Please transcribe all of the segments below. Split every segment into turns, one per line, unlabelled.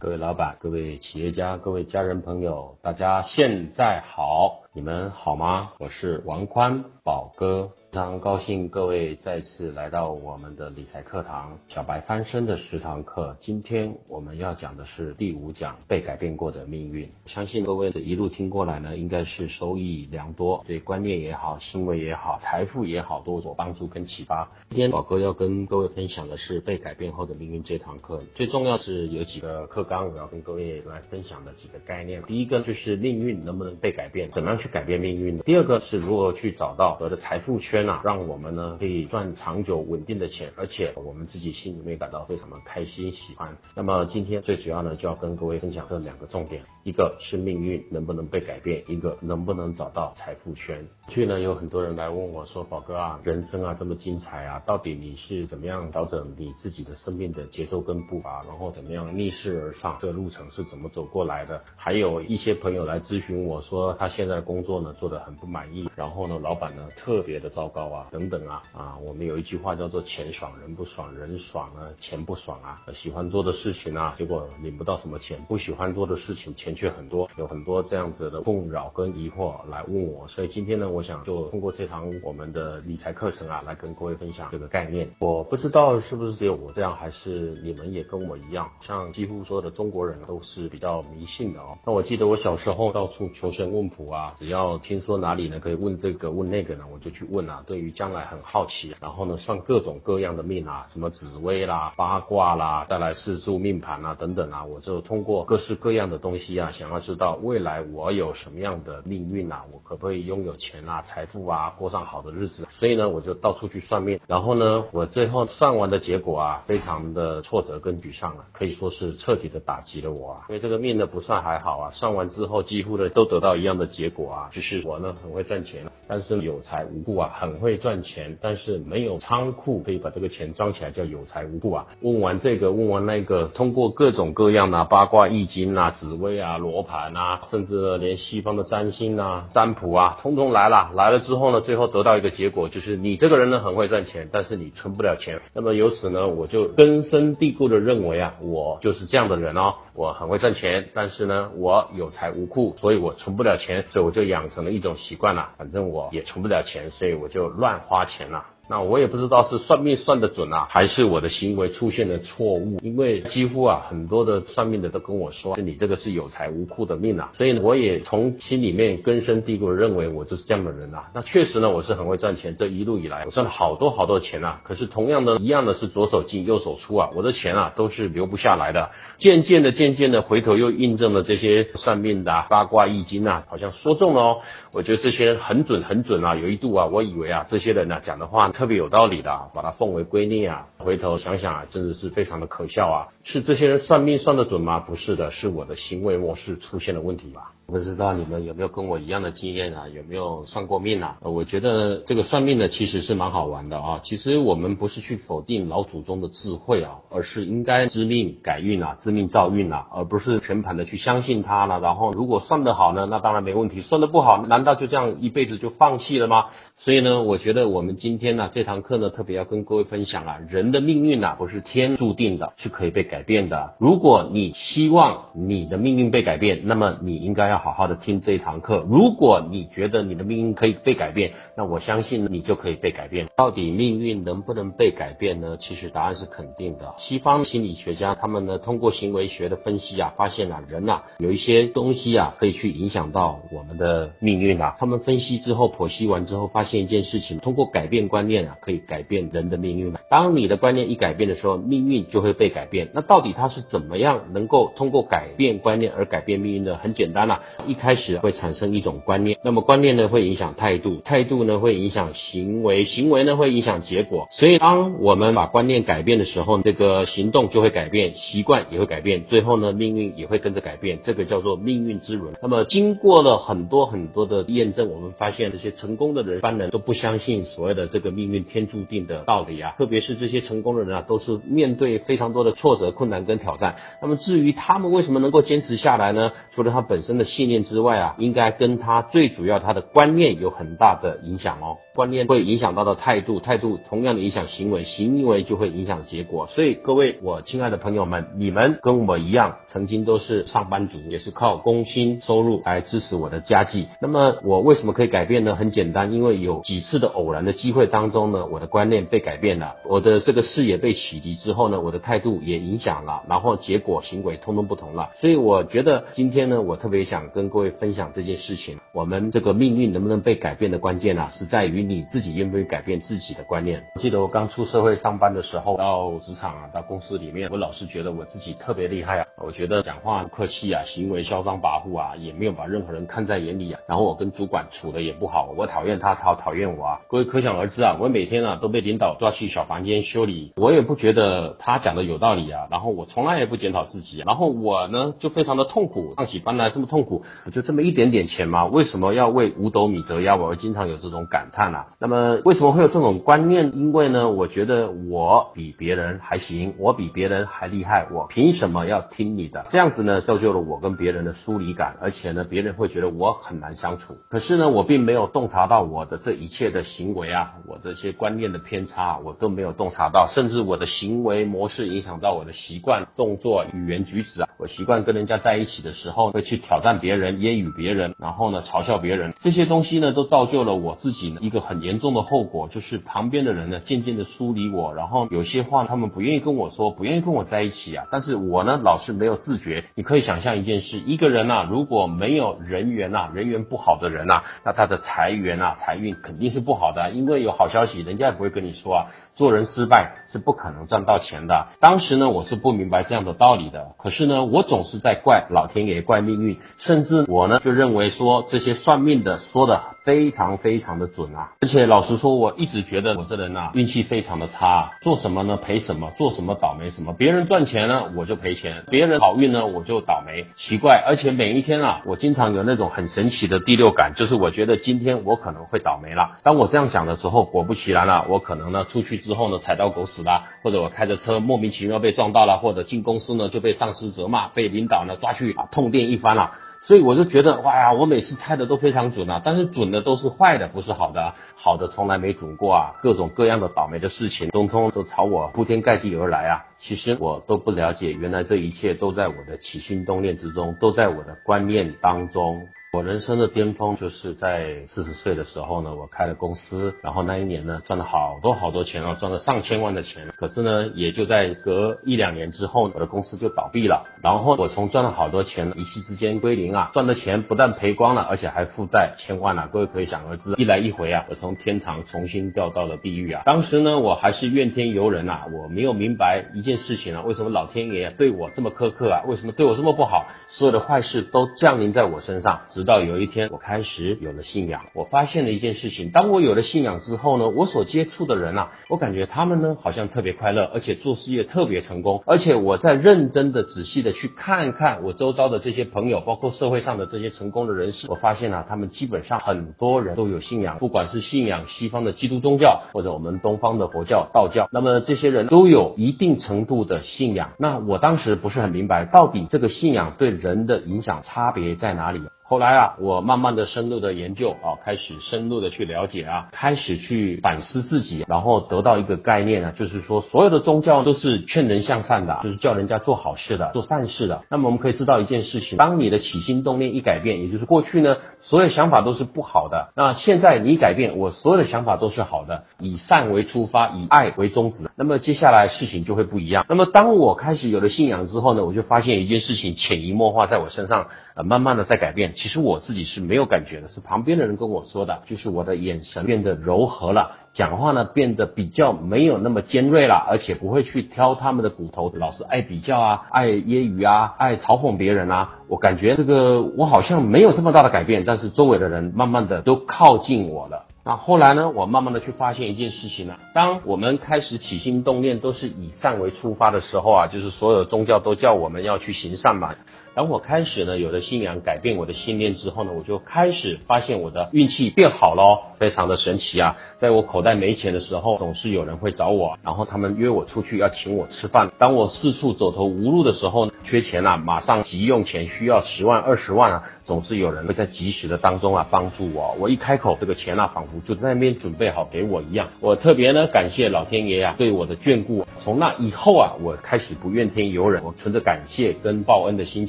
各位老板、各位企业家、各位家人朋友，大家现在好，你们好吗？我是王宽宝哥。非常高兴各位再次来到我们的理财课堂《小白翻身》的十堂课。今天我们要讲的是第五讲被改变过的命运。相信各位的一路听过来呢，应该是收益良多，对观念也好、行为也好、财富也好，都有帮助跟启发。今天宝哥要跟各位分享的是被改变后的命运这堂课。最重要是有几个课纲，我要跟各位来分享的几个概念。第一个就是命运能不能被改变，怎么样去改变命运的？第二个是如何去找到我的财富圈啊。让我们呢可以赚长久稳定的钱，而且我们自己心里面感到非常的开心喜欢。那么今天最主要呢就要跟各位分享这两个重点，一个是命运能不能被改变，一个能不能找到财富圈。去呢有很多人来问我说，宝哥啊，人生啊这么精彩啊，到底你是怎么样调整你自己的生命的节奏跟步伐，然后怎么样逆势而上，这个路程是怎么走过来的？还有一些朋友来咨询我说，他现在工作呢做得很不满意，然后呢老板呢特别的糟糕啊。等等啊啊，我们有一句话叫做钱爽人不爽，人爽呢钱不爽啊。喜欢做的事情啊，结果领不到什么钱；不喜欢做的事情，钱却很多。有很多这样子的困扰跟疑惑来问我，所以今天呢，我想就通过这堂我们的理财课程啊，来跟各位分享这个概念。我不知道是不是只有我这样，还是你们也跟我一样，像几乎所有的中国人都是比较迷信的哦。那我记得我小时候到处求神问卜啊，只要听说哪里呢可以问这个问那个呢，我就去问啊。对于将来很好奇，然后呢算各种各样的命啊，什么紫薇啦、八卦啦，再来四柱命盘啊等等啊，我就通过各式各样的东西啊，想要知道未来我有什么样的命运啊，我可不可以拥有钱啊、财富啊，过上好的日子？所以呢，我就到处去算命，然后呢，我最后算完的结果啊，非常的挫折跟沮丧啊，可以说是彻底的打击了我啊。因为这个命呢不算还好啊，算完之后几乎呢都得到一样的结果啊，就是我呢很会赚钱，但是有财无库啊，很会赚。钱，但是没有仓库可以把这个钱装起来，叫有财无库啊。问完这个，问完那个，通过各种各样的八卦、易经啊、紫薇啊、罗盘啊，甚至连西方的占星啊、占卜啊，通通来了。来了之后呢，最后得到一个结果，就是你这个人呢很会赚钱，但是你存不了钱。那么由此呢，我就根深蒂固的认为啊，我就是这样的人哦，我很会赚钱，但是呢，我有财无库，所以我存不了钱，所以我就就养成了一种习惯了，反正我也存不了钱，所以我就乱。花钱了。那我也不知道是算命算的准啊，还是我的行为出现了错误。因为几乎啊，很多的算命的都跟我说，你这个是有财无库的命啊。所以呢，我也从心里面根深蒂固认为我就是这样的人啊。那确实呢，我是很会赚钱。这一路以来，我赚了好多好多钱啊。可是同样的一样的是左手进右手出啊，我的钱啊都是留不下来的。渐渐的，渐渐的，回头又印证了这些算命的八卦易经啊，好像说中了哦。我觉得这些人很准很准啊。有一度啊，我以为啊，这些人呢讲的话。特别有道理的，把它奉为圭臬啊！回头想想啊，真的是非常的可笑啊！是这些人算命算得准吗？不是的，是我的行为模式出现了问题吧？不知道你们有没有跟我一样的经验啊？有没有算过命啊？我觉得这个算命呢，其实是蛮好玩的啊。其实我们不是去否定老祖宗的智慧啊，而是应该知命改运啊，知命造运啊，而不是全盘的去相信他了。然后如果算得好呢，那当然没问题；算得不好，难道就这样一辈子就放弃了吗？所以呢，我觉得我们今天呢这堂课呢，特别要跟各位分享啊，人的命运呐不是天注定的，是可以被改变的。如果你希望你的命运被改变，那么你应该要。好好的听这一堂课。如果你觉得你的命运可以被改变，那我相信你就可以被改变。到底命运能不能被改变呢？其实答案是肯定的。西方心理学家他们呢，通过行为学的分析啊，发现啊，人啊有一些东西啊，可以去影响到我们的命运啊。他们分析之后剖析完之后，发现一件事情：通过改变观念啊，可以改变人的命运。当你的观念一改变的时候，命运就会被改变。那到底它是怎么样能够通过改变观念而改变命运的？很简单啦。一开始会产生一种观念，那么观念呢会影响态度，态度呢会影响行为，行为呢会影响结果。所以当我们把观念改变的时候，这个行动就会改变，习惯也会改变，最后呢命运也会跟着改变。这个叫做命运之轮。那么经过了很多很多的验证，我们发现这些成功的人，一般人都不相信所谓的这个命运天注定的道理啊。特别是这些成功的人啊，都是面对非常多的挫折、困难跟挑战。那么至于他们为什么能够坚持下来呢？除了他本身的信念之外啊，应该跟他最主要他的观念有很大的影响哦。观念会影响到的态度，态度同样的影响行为，行为就会影响结果。所以各位我亲爱的朋友们，你们跟我一样，曾经都是上班族，也是靠工薪收入来支持我的家计。那么我为什么可以改变呢？很简单，因为有几次的偶然的机会当中呢，我的观念被改变了，我的这个视野被启迪之后呢，我的态度也影讲了，然后结果行为通通不同了。所以我觉得今天呢，我特别想跟各位分享这件事情。我们这个命运能不能被改变的关键啊，是在于。你自己愿不愿意改变自己的观念？我记得我刚出社会上班的时候，到职场啊，到公司里面，我老是觉得我自己特别厉害啊。我觉得讲话客气啊，行为嚣张跋扈啊，也没有把任何人看在眼里啊。然后我跟主管处的也不好，我讨厌他，他讨厌我啊。各位可想而知啊，我每天啊都被领导抓去小房间修理，我也不觉得他讲的有道理啊。然后我从来也不检讨自己，然后我呢就非常的痛苦，上起班来这么痛苦，我就这么一点点钱嘛，为什么要为五斗米折腰？我经常有这种感叹啊。那么为什么会有这种观念？因为呢，我觉得我比别人还行，我比别人还厉害，我凭什么要听你的？这样子呢，造就了我跟别人的疏离感，而且呢，别人会觉得我很难相处。可是呢，我并没有洞察到我的这一切的行为啊，我这些观念的偏差，我都没有洞察到，甚至我的行为模式影响到我的习惯、动作、语言举止啊。我习惯跟人家在一起的时候，会去挑战别人、揶揄别人，然后呢，嘲笑别人，这些东西呢，都造就了我自己呢一个。很严重的后果就是旁边的人呢渐渐的疏离我，然后有些话他们不愿意跟我说，不愿意跟我在一起啊。但是我呢老是没有自觉。你可以想象一件事，一个人呐如果没有人缘呐，人缘不好的人呐，那他的财源啊财运肯定是不好的。因为有好消息，人家也不会跟你说啊。做人失败是不可能赚到钱的。当时呢我是不明白这样的道理的。可是呢我总是在怪老天爷，怪命运，甚至我呢就认为说这些算命的说的非常非常的准啊。而且老实说，我一直觉得我这人呐，运气非常的差，做什么呢赔什么，做什么倒霉什么。别人赚钱呢，我就赔钱；别人好运呢，我就倒霉。奇怪，而且每一天啊，我经常有那种很神奇的第六感，就是我觉得今天我可能会倒霉了。当我这样想的时候，果不其然了，我可能呢出去之后呢踩到狗屎了，或者我开着车莫名其妙被撞到了，或者进公司呢就被上司责骂，被领导呢抓去啊痛电一番了。所以我就觉得，哇呀，我每次猜的都非常准啊，但是准的都是坏的，不是好的，好的从来没准过啊，各种各样的倒霉的事情，通通都朝我铺天盖地而来啊。其实我都不了解，原来这一切都在我的起心动念之中，都在我的观念当中。我人生的巅峰就是在四十岁的时候呢，我开了公司，然后那一年呢赚了好多好多钱哦，赚了上千万的钱。可是呢，也就在隔一两年之后，我的公司就倒闭了。然后我从赚了好多钱一夕之间归零啊，赚的钱不但赔光了，而且还负债千万啊。各位可以想而知，一来一回啊，我从天堂重新掉到了地狱啊。当时呢，我还是怨天尤人啊，我没有明白一件事情啊，为什么老天爷对我这么苛刻啊？为什么对我这么不好？所有的坏事都降临在我身上。直到有一天，我开始有了信仰。我发现了一件事情：当我有了信仰之后呢，我所接触的人啊，我感觉他们呢好像特别快乐，而且做事业特别成功。而且我在认真的、仔细的去看看我周遭的这些朋友，包括社会上的这些成功的人士，我发现啊，他们基本上很多人都有信仰，不管是信仰西方的基督宗教，或者我们东方的佛教、道教，那么这些人都有一定程度的信仰。那我当时不是很明白，到底这个信仰对人的影响差别在哪里？后来啊，我慢慢的深入的研究啊，开始深入的去了解啊，开始去反思自己，然后得到一个概念呢，就是说所有的宗教都是劝人向善的，就是叫人家做好事的，做善事的。那么我们可以知道一件事情，当你的起心动念一改变，也就是过去呢，所有想法都是不好的，那现在你改变，我所有的想法都是好的，以善为出发，以爱为宗旨，那么接下来事情就会不一样。那么当我开始有了信仰之后呢，我就发现一件事情潜移默化在我身上，呃，慢慢的在改变。其实我自己是没有感觉的，是旁边的人跟我说的，就是我的眼神变得柔和了，讲话呢变得比较没有那么尖锐了，而且不会去挑他们的骨头，老是爱比较啊，爱揶揄啊，爱嘲讽别人啊。我感觉这个我好像没有这么大的改变，但是周围的人慢慢的都靠近我了。后来呢，我慢慢的去发现一件事情呢，当我们开始起心动念都是以善为出发的时候啊，就是所有宗教都叫我们要去行善嘛。当我开始呢有了信仰，改变我的信念之后呢，我就开始发现我的运气变好了，非常的神奇啊！在我口袋没钱的时候，总是有人会找我，然后他们约我出去要请我吃饭。当我四处走投无路的时候，缺钱啊，马上急用钱，需要十万二十万啊，总是有人会在及时的当中啊帮助我。我一开口，这个钱啊仿佛就在那边准备好给我一样。我特别呢感谢老天爷啊对我的眷顾。从那以后啊，我开始不怨天尤人，我存着感谢跟报恩的心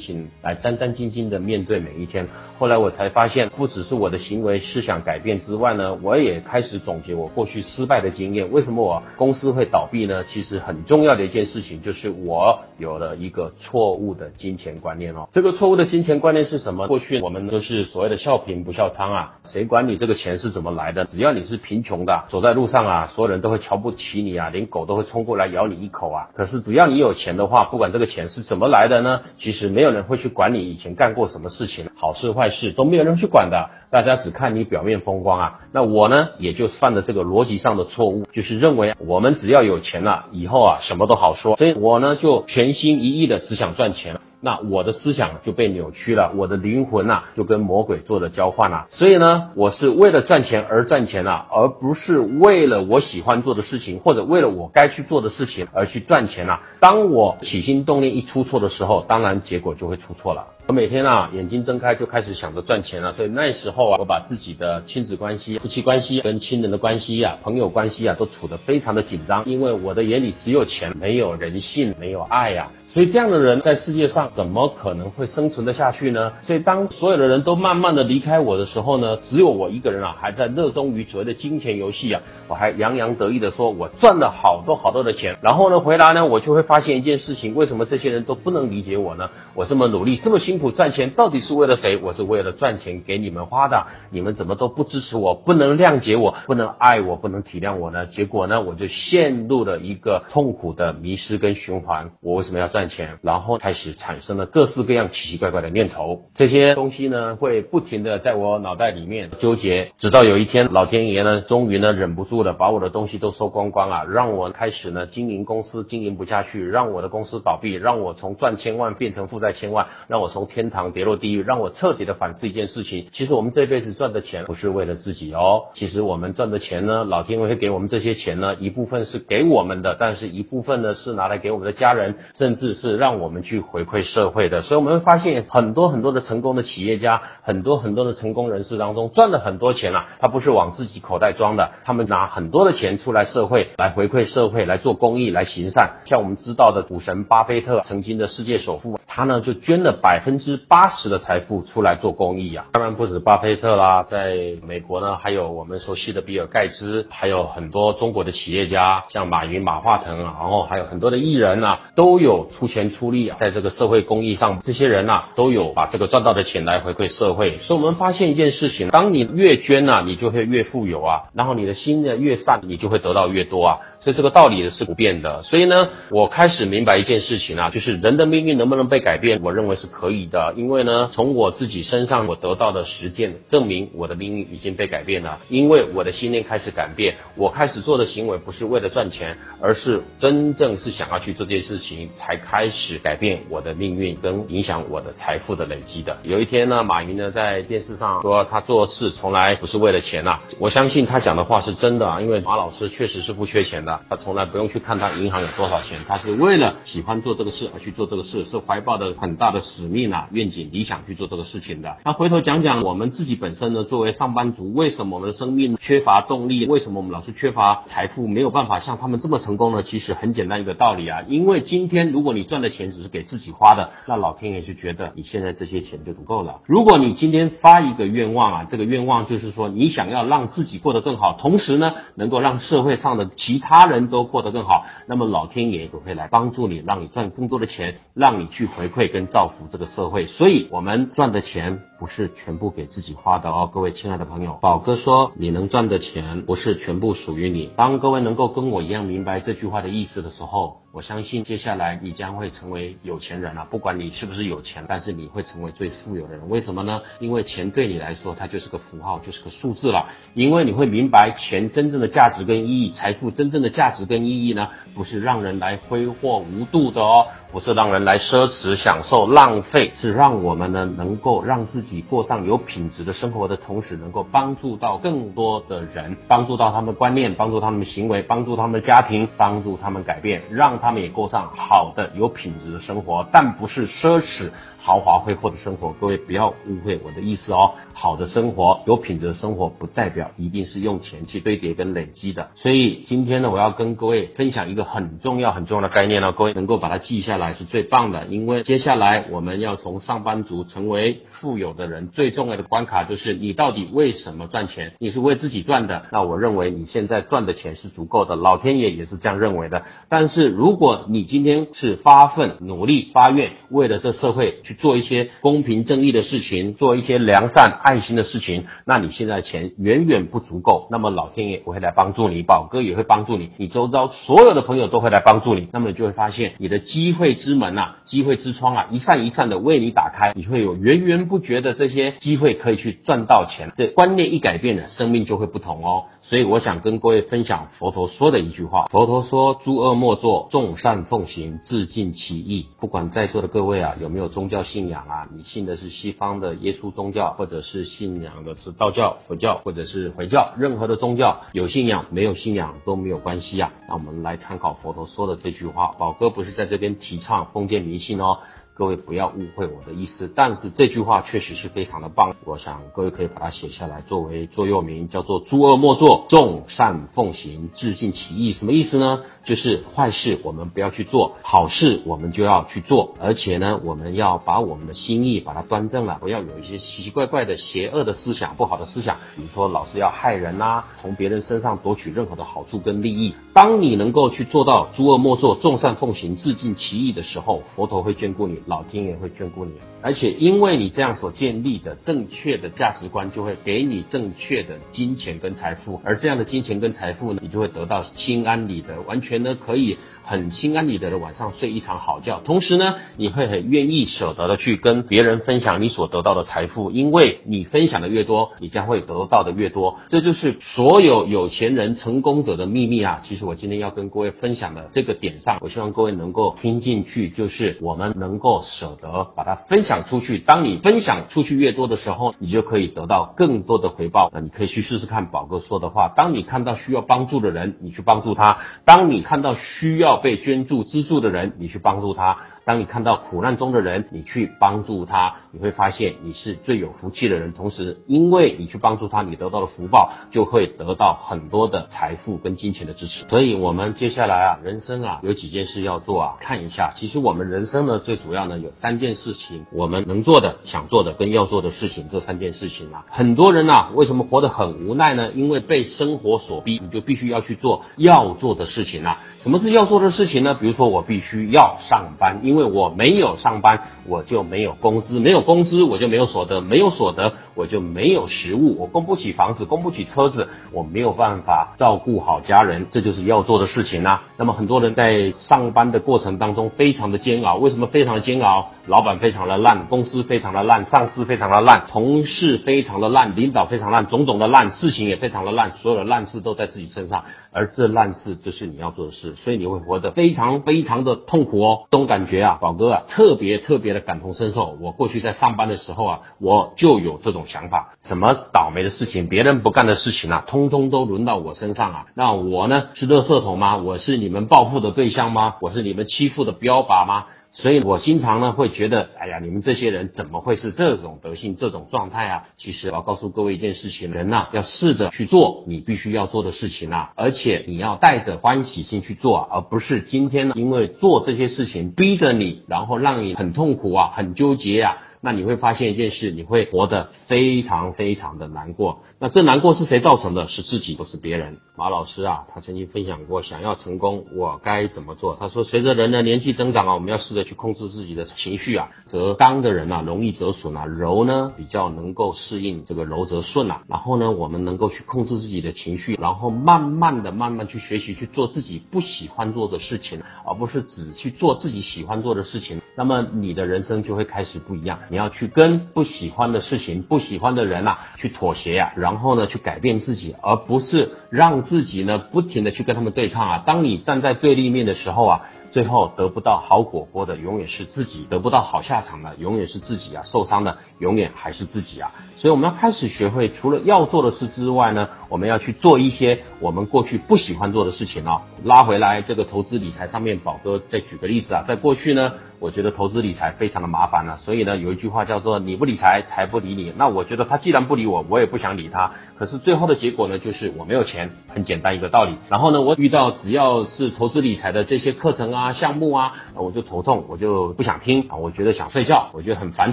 情来战战兢兢的面对每一天。后来我才发现，不只是我的行为思想改变之外呢，我也开始总结我过去失败的经验。为什么我公司会倒闭呢？其实很重要的一件事情就是我有了一个错误的金钱观念哦。这个错误的金钱观念是什么？过去我们都是所谓的笑贫不笑娼啊，谁管你这个钱是怎么来的？只要你是贫穷的，走在路上啊，所有人都会瞧不起你啊，连狗都会冲过来咬。你一口啊！可是只要你有钱的话，不管这个钱是怎么来的呢，其实没有人会去管你以前干过什么事情，好事坏事都没有人去管的，大家只看你表面风光啊。那我呢，也就犯了这个逻辑上的错误，就是认为我们只要有钱了，以后啊什么都好说，所以我呢就全心一意的只想赚钱。那我的思想就被扭曲了，我的灵魂呐就跟魔鬼做了交换了。所以呢，我是为了赚钱而赚钱了，而不是为了我喜欢做的事情，或者为了我该去做的事情而去赚钱了。当我起心动念一出错的时候，当然结果就会出错了。我每天啊眼睛睁开就开始想着赚钱了，所以那时候啊，我把自己的亲子关系、夫妻关系、跟亲人的关系啊、朋友关系啊，都处得非常的紧张，因为我的眼里只有钱，没有人性，没有爱呀。所以这样的人在世界上怎么可能会生存得下去呢？所以当所有的人都慢慢的离开我的时候呢，只有我一个人啊还在热衷于所谓的金钱游戏啊，我还洋洋得意的说，我赚了好多好多的钱。然后呢，回来呢，我就会发现一件事情，为什么这些人都不能理解我呢？我这么努力，这么辛苦赚钱，到底是为了谁？我是为了赚钱给你们花的，你们怎么都不支持我，不能谅解我，不能爱我，不能体谅我呢？结果呢，我就陷入了一个痛苦的迷失跟循环。我为什么要赚？赚钱，然后开始产生了各式各样奇奇怪怪的念头，这些东西呢会不停的在我脑袋里面纠结，直到有一天老天爷呢终于呢忍不住了，把我的东西都收光光啊，让我开始呢经营公司经营不下去，让我的公司倒闭，让我从赚千万变成负债千万，让我从天堂跌落地狱，让我彻底的反思一件事情，其实我们这辈子赚的钱不是为了自己哦，其实我们赚的钱呢，老天爷会给我们这些钱呢，一部分是给我们的，但是一部分呢是拿来给我们的家人，甚至。是让我们去回馈社会的，所以我们会发现很多很多的成功的企业家，很多很多的成功人士当中赚了很多钱啊，他不是往自己口袋装的，他们拿很多的钱出来社会来回馈社会，来做公益，来行善。像我们知道的股神巴菲特，曾经的世界首富，他呢就捐了百分之八十的财富出来做公益啊。当然不止巴菲特啦，在美国呢还有我们熟悉的比尔盖茨，还有很多中国的企业家，像马云、马化腾，然后还有很多的艺人啊，都有。出钱出力啊，在这个社会公益上，这些人呐都有把这个赚到的钱来回馈社会。所以我们发现一件事情：当你越捐呐，你就会越富有啊；然后你的心呢越善，你就会得到越多啊。所以这个道理是不变的。所以呢，我开始明白一件事情啊，就是人的命运能不能被改变？我认为是可以的。因为呢，从我自己身上我得到的实践证明，我的命运已经被改变了。因为我的信念开始改变，我开始做的行为不是为了赚钱，而是真正是想要去做这件事情才。开始改变我的命运跟影响我的财富的累积的。有一天呢，马云呢在电视上说他做事从来不是为了钱呐。我相信他讲的话是真的啊，因为马老师确实是不缺钱的，他从来不用去看他银行有多少钱，他是为了喜欢做这个事而去做这个事，是怀抱的很大的使命啊、愿景、理想去做这个事情的。那回头讲讲我们自己本身呢，作为上班族，为什么我们的生命缺乏动力？为什么我们老是缺乏财富，没有办法像他们这么成功呢？其实很简单一个道理啊，因为今天如果你你赚的钱只是给自己花的，那老天爷就觉得你现在这些钱就足够了。如果你今天发一个愿望啊，这个愿望就是说你想要让自己过得更好，同时呢能够让社会上的其他人都过得更好，那么老天爷就会来帮助你，让你赚更多的钱，让你去回馈跟造福这个社会。所以，我们赚的钱不是全部给自己花的哦，各位亲爱的朋友，宝哥说你能赚的钱不是全部属于你。当各位能够跟我一样明白这句话的意思的时候。我相信接下来你将会成为有钱人啊！不管你是不是有钱，但是你会成为最富有的人。为什么呢？因为钱对你来说，它就是个符号，就是个数字了。因为你会明白，钱真正的价值跟意义，财富真正的价值跟意义呢，不是让人来挥霍无度的哦，不是让人来奢侈享受浪费，是让我们呢能够让自己过上有品质的生活的同时，能够帮助到更多的人，帮助到他们的观念，帮助他们的行为，帮助他们的家庭，帮助他们改变，让。他们也过上好的、有品质的生活，但不是奢侈。豪华挥霍的生活，各位不要误会我的意思哦。好的生活，有品质的生活，不代表一定是用钱去堆叠跟累积的。所以今天呢，我要跟各位分享一个很重要、很重要的概念呢，各位能够把它记下来是最棒的。因为接下来我们要从上班族成为富有的人，最重要的关卡就是你到底为什么赚钱？你是为自己赚的？那我认为你现在赚的钱是足够的，老天爷也是这样认为的。但是如果你今天是发奋努力、发愿，为了这社会。做一些公平正义的事情，做一些良善爱心的事情，那你现在钱远远不足够，那么老天爷会来帮助你，宝哥也会帮助你，你周遭所有的朋友都会来帮助你，那么你就会发现你的机会之门啊，机会之窗啊，一扇一扇的为你打开，你会有源源不绝的这些机会可以去赚到钱。这观念一改变了，生命就会不同哦。所以我想跟各位分享佛陀说的一句话，佛陀说：诸恶莫作，众善奉行，自尽其意。不管在座的各位啊，有没有宗教？信仰啊，你信的是西方的耶稣宗教，或者是信仰的是道教、佛教，或者是回教，任何的宗教有信仰没有信仰都没有关系啊。那我们来参考佛陀说的这句话，宝哥不是在这边提倡封建迷信哦。各位不要误会我的意思，但是这句话确实是非常的棒，我想各位可以把它写下来作为座右铭，叫做“诸恶莫作，众善奉行，自尽其意”。什么意思呢？就是坏事我们不要去做，好事我们就要去做，而且呢，我们要把我们的心意把它端正了，不要有一些奇奇怪怪的邪恶的思想、不好的思想，比如说老是要害人呐，从别人身上夺取任何的好处跟利益。当你能够去做到诸恶莫作，众善奉行，自尽其意的时候，佛陀会眷顾你。老天爷会眷顾你，而且因为你这样所建立的正确的价值观，就会给你正确的金钱跟财富，而这样的金钱跟财富呢，你就会得到心安理得，完全呢可以很心安理得的晚上睡一场好觉。同时呢，你会很愿意舍得的去跟别人分享你所得到的财富，因为你分享的越多，你将会得到的越多。这就是所有有钱人成功者的秘密啊！其实我今天要跟各位分享的这个点上，我希望各位能够听进去，就是我们能够。舍得把它分享出去。当你分享出去越多的时候，你就可以得到更多的回报。那你可以去试试看宝哥说的话。当你看到需要帮助的人，你去帮助他；当你看到需要要被捐助资助的人，你去帮助他。当你看到苦难中的人，你去帮助他，你会发现你是最有福气的人。同时，因为你去帮助他，你得到的福报就会得到很多的财富跟金钱的支持。所以，我们接下来啊，人生啊，有几件事要做啊，看一下。其实我们人生呢，最主要呢有三件事情，我们能做的、想做的跟要做的事情，这三件事情啊。很多人啊，为什么活得很无奈呢？因为被生活所逼，你就必须要去做要做的事情啊。什么是要做的事情呢？比如说，我必须要上班，因因为我没有上班，我就没有工资，没有工资，我就没有所得，没有所得，我就没有食物，我供不起房子，供不起车子，我没有办法照顾好家人，这就是要做的事情啊。那么很多人在上班的过程当中非常的煎熬，为什么非常的煎熬？老板非常的烂，公司非常的烂，上司非常的烂，同事非常的烂，领导非常烂，种种的烂事情也非常的烂，所有的烂事都在自己身上，而这烂事就是你要做的事。所以你会活得非常非常的痛苦哦，这种感觉啊，宝哥啊，特别特别的感同身受。我过去在上班的时候啊，我就有这种想法，什么倒霉的事情，别人不干的事情啊，通通都轮到我身上啊。那我呢，是垃圾桶吗？我是你们报复的对象吗？我是你们欺负的标靶吗？所以我经常呢会觉得，哎呀，你们这些人怎么会是这种德性、这种状态啊？其实我要告诉各位一件事情，人呐要试着去做你必须要做的事情啊，而且你要带着欢喜心去做，而不是今天呢因为做这些事情逼着你，然后让你很痛苦啊、很纠结啊。那你会发现一件事，你会活得非常非常的难过。那这难过是谁造成的？是自己，不是别人。马老师啊，他曾经分享过，想要成功，我该怎么做？他说，随着人的年纪增长啊，我们要试着去控制自己的情绪啊。则刚的人啊，容易折损啊；柔呢，比较能够适应这个柔则顺啊。然后呢，我们能够去控制自己的情绪，然后慢慢的、慢慢去学习去做自己不喜欢做的事情，而不是只去做自己喜欢做的事情。那么你的人生就会开始不一样。你要去跟不喜欢的事情、不喜欢的人啊，去妥协呀，然后呢，去改变自己，而不是让自己呢不停的去跟他们对抗啊。当你站在对立面的时候啊。最后得不到好果果的永远是自己，得不到好下场的永远是自己啊，受伤的永远还是自己啊。所以我们要开始学会，除了要做的事之外呢，我们要去做一些我们过去不喜欢做的事情啊。拉回来这个投资理财上面，宝哥再举个例子啊，在过去呢。我觉得投资理财非常的麻烦了，所以呢，有一句话叫做“你不理财，财不理你”。那我觉得他既然不理我，我也不想理他。可是最后的结果呢，就是我没有钱，很简单一个道理。然后呢，我遇到只要是投资理财的这些课程啊、项目啊，我就头痛，我就不想听啊，我觉得想睡觉，我觉得很繁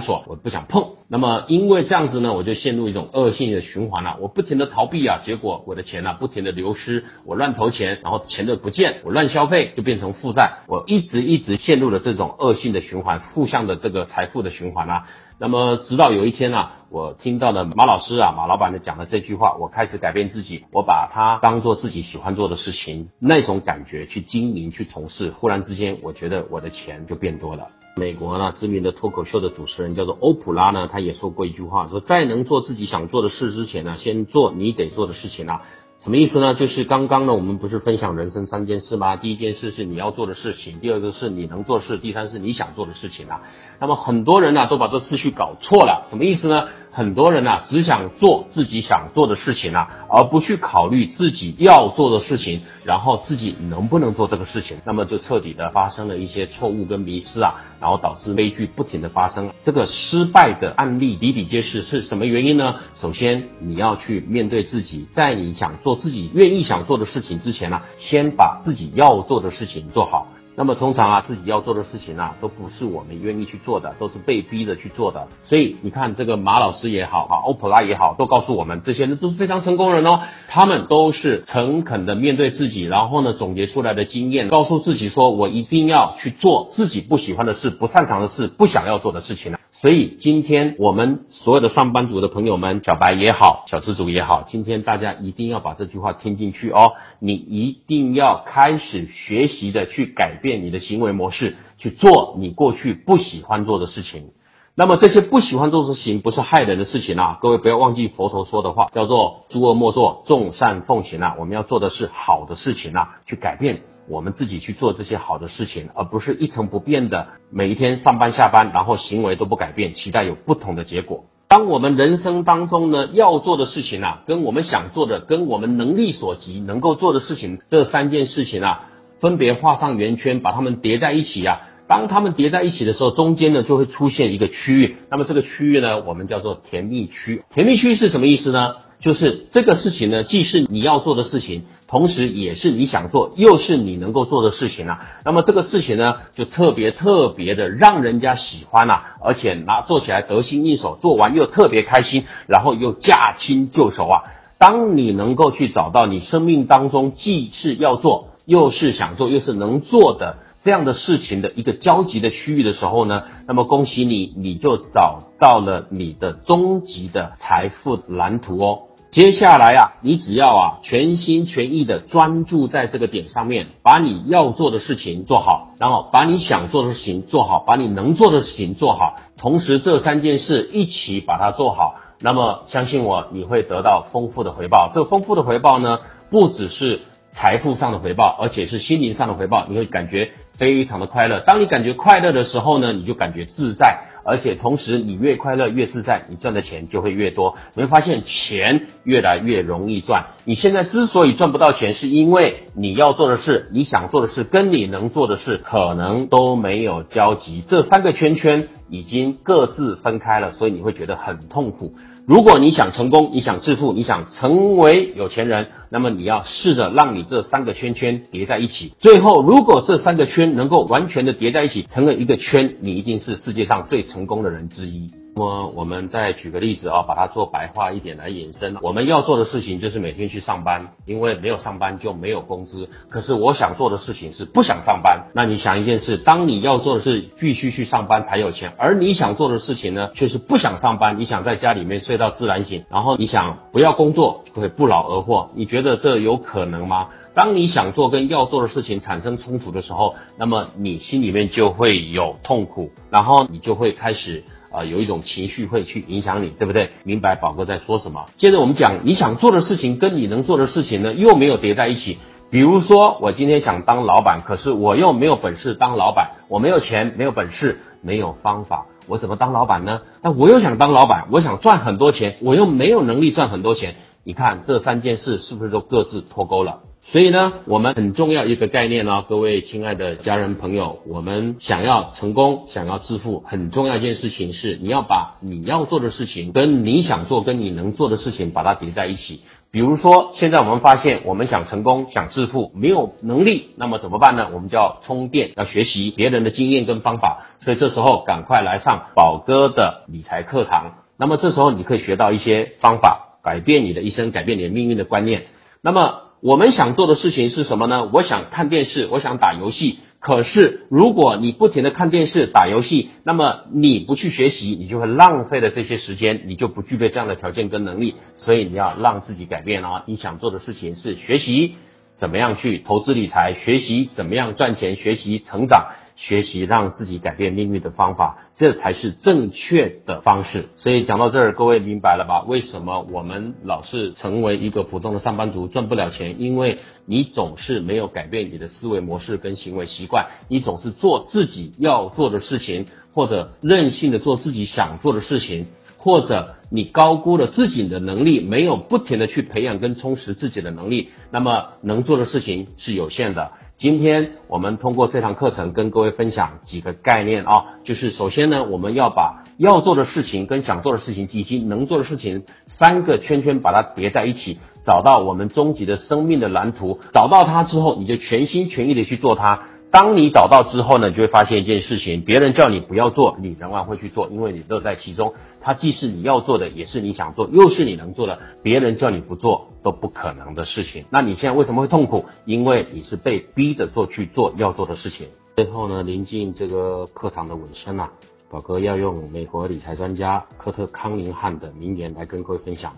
琐，我不想碰。那么因为这样子呢，我就陷入一种恶性的循环了。我不停的逃避啊，结果我的钱呢不停的流失，我乱投钱，然后钱就不见，我乱消费就变成负债，我一直一直陷入了这种恶性的循环，负向的这个财富的循环啊。那么直到有一天呢，我听到了马老师啊，马老板的讲的这句话，我开始改变自己，我把它当做自己喜欢做的事情，那种感觉去经营去从事，忽然之间我觉得我的钱就变多了。美国呢，知名的脱口秀的主持人叫做欧普拉呢，他也说过一句话，说在能做自己想做的事之前呢，先做你得做的事情啊。什么意思呢？就是刚刚呢，我们不是分享人生三件事吗？第一件事是你要做的事情，第二个是你能做事，第三是你想做的事情啊。那么很多人呢，都把这次序搞错了。什么意思呢？很多人呢，只想做自己想做的事情啊，而不去考虑自己要做的事情，然后自己能不能做这个事情，那么就彻底的发生了一些错误跟迷失啊，然后导致悲剧不停的发生。这个失败的案例比比皆是，是什么原因呢？首先你要去面对自己，在你想做自己愿意想做的事情之前呢，先把自己要做的事情做好。那么通常啊，自己要做的事情啊，都不是我们愿意去做的，都是被逼着去做的。所以你看，这个马老师也好，啊，欧普拉也好，都告诉我们，这些人都是非常成功人哦。他们都是诚恳的面对自己，然后呢，总结出来的经验，告诉自己说，我一定要去做自己不喜欢的事、不擅长的事、不想要做的事情了。所以今天我们所有的上班族的朋友们，小白也好，小资主也好，今天大家一定要把这句话听进去哦。你一定要开始学习的去改变你的行为模式，去做你过去不喜欢做的事情。那么这些不喜欢做的事情，不是害人的事情啊！各位不要忘记佛陀说的话，叫做诸恶莫作，众善奉行啊！我们要做的是好的事情啊，去改变。我们自己去做这些好的事情，而不是一成不变的每一天上班下班，然后行为都不改变，期待有不同的结果。当我们人生当中呢要做的事情啊，跟我们想做的，跟我们能力所及能够做的事情，这三件事情啊，分别画上圆圈，把它们叠在一起啊。当它们叠在一起的时候，中间呢就会出现一个区域。那么这个区域呢，我们叫做甜蜜区。甜蜜区是什么意思呢？就是这个事情呢，既是你要做的事情。同时，也是你想做，又是你能够做的事情啊。那么这个事情呢，就特别特别的让人家喜欢啊，而且拿做起来得心应手，做完又特别开心，然后又驾轻就熟啊。当你能够去找到你生命当中既是要做，又是想做，又是能做的这样的事情的一个交集的区域的时候呢，那么恭喜你，你就找到了你的终极的财富蓝图哦。接下来啊，你只要啊全心全意的专注在这个点上面，把你要做的事情做好，然后把你想做的事情做好，把你能做的事情做好，同时这三件事一起把它做好，那么相信我，你会得到丰富的回报。这个丰富的回报呢，不只是财富上的回报，而且是心灵上的回报，你会感觉非常的快乐。当你感觉快乐的时候呢，你就感觉自在。而且同时，你越快乐越自在，你赚的钱就会越多。你会发现钱越来越容易赚。你现在之所以赚不到钱，是因为你要做的事、你想做的事跟你能做的事可能都没有交集。这三个圈圈已经各自分开了，所以你会觉得很痛苦。如果你想成功，你想致富，你想成为有钱人，那么你要试着让你这三个圈圈叠在一起，最后如果这三个圈能够完全的叠在一起，成了一个圈，你一定是世界上最成功的人之一。那么我们再举个例子啊，把它做白话一点来引申。我们要做的事情就是每天去上班，因为没有上班就没有工资。可是我想做的事情是不想上班。那你想一件事，当你要做的是必须去上班才有钱，而你想做的事情呢，却是不想上班，你想在家里面睡到自然醒，然后你想不要工作就会不劳而获。你觉得这有可能吗？当你想做跟要做的事情产生冲突的时候，那么你心里面就会有痛苦，然后你就会开始。啊，有一种情绪会去影响你，对不对？明白宝哥在说什么？接着我们讲，你想做的事情跟你能做的事情呢，又没有叠在一起。比如说，我今天想当老板，可是我又没有本事当老板，我没有钱，没有本事，没有方法，我怎么当老板呢？那我又想当老板，我想赚很多钱，我又没有能力赚很多钱。你看这三件事是不是都各自脱钩了？所以呢，我们很重要一个概念呢，各位亲爱的家人朋友，我们想要成功，想要致富，很重要一件事情是，你要把你要做的事情跟你想做、跟你能做的事情把它叠在一起。比如说，现在我们发现，我们想成功、想致富，没有能力，那么怎么办呢？我们就要充电，要学习别人的经验跟方法。所以这时候赶快来上宝哥的理财课堂。那么这时候你可以学到一些方法，改变你的一生，改变你的命运的观念。那么。我们想做的事情是什么呢？我想看电视，我想打游戏。可是，如果你不停的看电视、打游戏，那么你不去学习，你就会浪费了这些时间，你就不具备这样的条件跟能力。所以，你要让自己改变啊！你想做的事情是学习怎么样去投资理财，学习怎么样赚钱，学习成长。学习让自己改变命运的方法，这才是正确的方式。所以讲到这儿，各位明白了吧？为什么我们老是成为一个普通的上班族，赚不了钱？因为你总是没有改变你的思维模式跟行为习惯，你总是做自己要做的事情，或者任性的做自己想做的事情，或者你高估了自己的能力，没有不停的去培养跟充实自己的能力，那么能做的事情是有限的。今天我们通过这堂课程跟各位分享几个概念啊，就是首先呢，我们要把要做的事情跟想做的事情以及能做的事情三个圈圈把它叠在一起，找到我们终极的生命的蓝图。找到它之后，你就全心全意的去做它。当你找到之后呢，你就会发现一件事情：别人叫你不要做，你仍然会去做，因为你乐在其中。它既是你要做的，也是你想做，又是你能做的。别人叫你不做都不可能的事情。那你现在为什么会痛苦？因为你是被逼着做去做要做的事情。最后呢，临近这个课堂的尾声啊，宝哥要用美国理财专家科特康宁汉的名言来跟各位分享。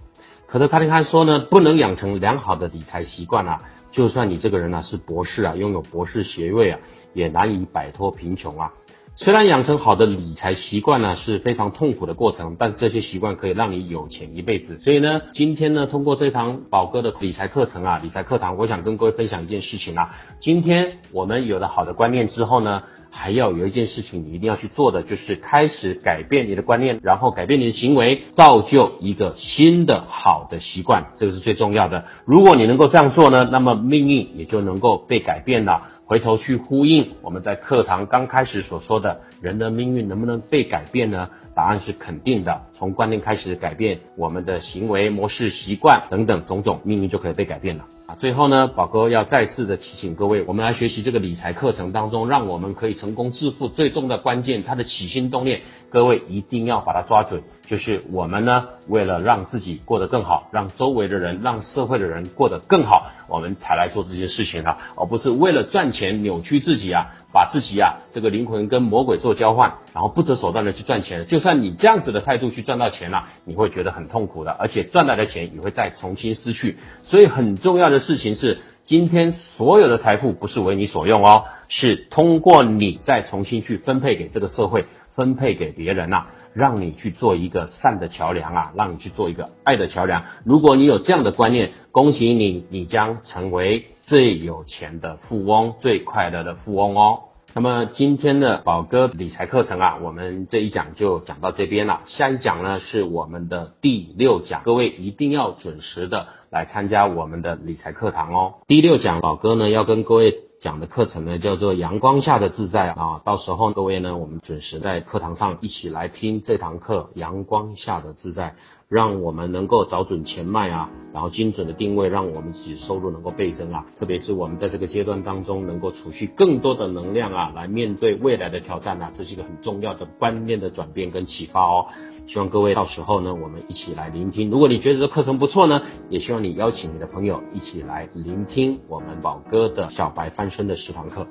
科特康宁汉说呢，不能养成良好的理财习惯啊。就算你这个人呢是博士啊，拥有博士学位啊，也难以摆脱贫穷啊。虽然养成好的理财习惯呢是非常痛苦的过程，但这些习惯可以让你有钱一辈子。所以呢，今天呢，通过这堂宝哥的理财课程啊，理财课堂，我想跟各位分享一件事情啊。今天我们有了好的观念之后呢，还要有一件事情你一定要去做的，就是开始改变你的观念，然后改变你的行为，造就一个新的好的习惯，这个是最重要的。如果你能够这样做呢，那么命运也就能够被改变了。回头去呼应我们在课堂刚开始所说的，人的命运能不能被改变呢？答案是肯定的。从观念开始改变我们的行为模式、习惯等等种种，命运就可以被改变了。啊，最后呢，宝哥要再次的提醒各位，我们来学习这个理财课程当中，让我们可以成功致富，最终的关键，它的起心动念，各位一定要把它抓准。就是我们呢，为了让自己过得更好，让周围的人、让社会的人过得更好，我们才来做这件事情啊，而不是为了赚钱扭曲自己啊，把自己啊这个灵魂跟魔鬼做交换，然后不择手段的去赚钱。就算你这样子的态度去赚到钱了，你会觉得很痛苦的，而且赚来的钱也会再重新失去。所以很重要的事情是，今天所有的财富不是为你所用哦，是通过你再重新去分配给这个社会，分配给别人呐。让你去做一个善的桥梁啊，让你去做一个爱的桥梁。如果你有这样的观念，恭喜你，你将成为最有钱的富翁，最快乐的富翁哦。那么今天的宝哥理财课程啊，我们这一讲就讲到这边了。下一讲呢是我们的第六讲，各位一定要准时的来参加我们的理财课堂哦。第六讲，宝哥呢要跟各位。讲的课程呢叫做阳光下的自在啊，到时候各位呢，我们准时在课堂上一起来听这堂课。阳光下的自在，让我们能够找准钱脉啊，然后精准的定位，让我们自己收入能够倍增啊。特别是我们在这个阶段当中，能够储蓄更多的能量啊，来面对未来的挑战啊，这是一个很重要的观念的转变跟启发哦。希望各位到时候呢，我们一起来聆听。如果你觉得这课程不错呢，也希望你邀请你的朋友一起来聆听我们宝哥的小白翻身的十堂课。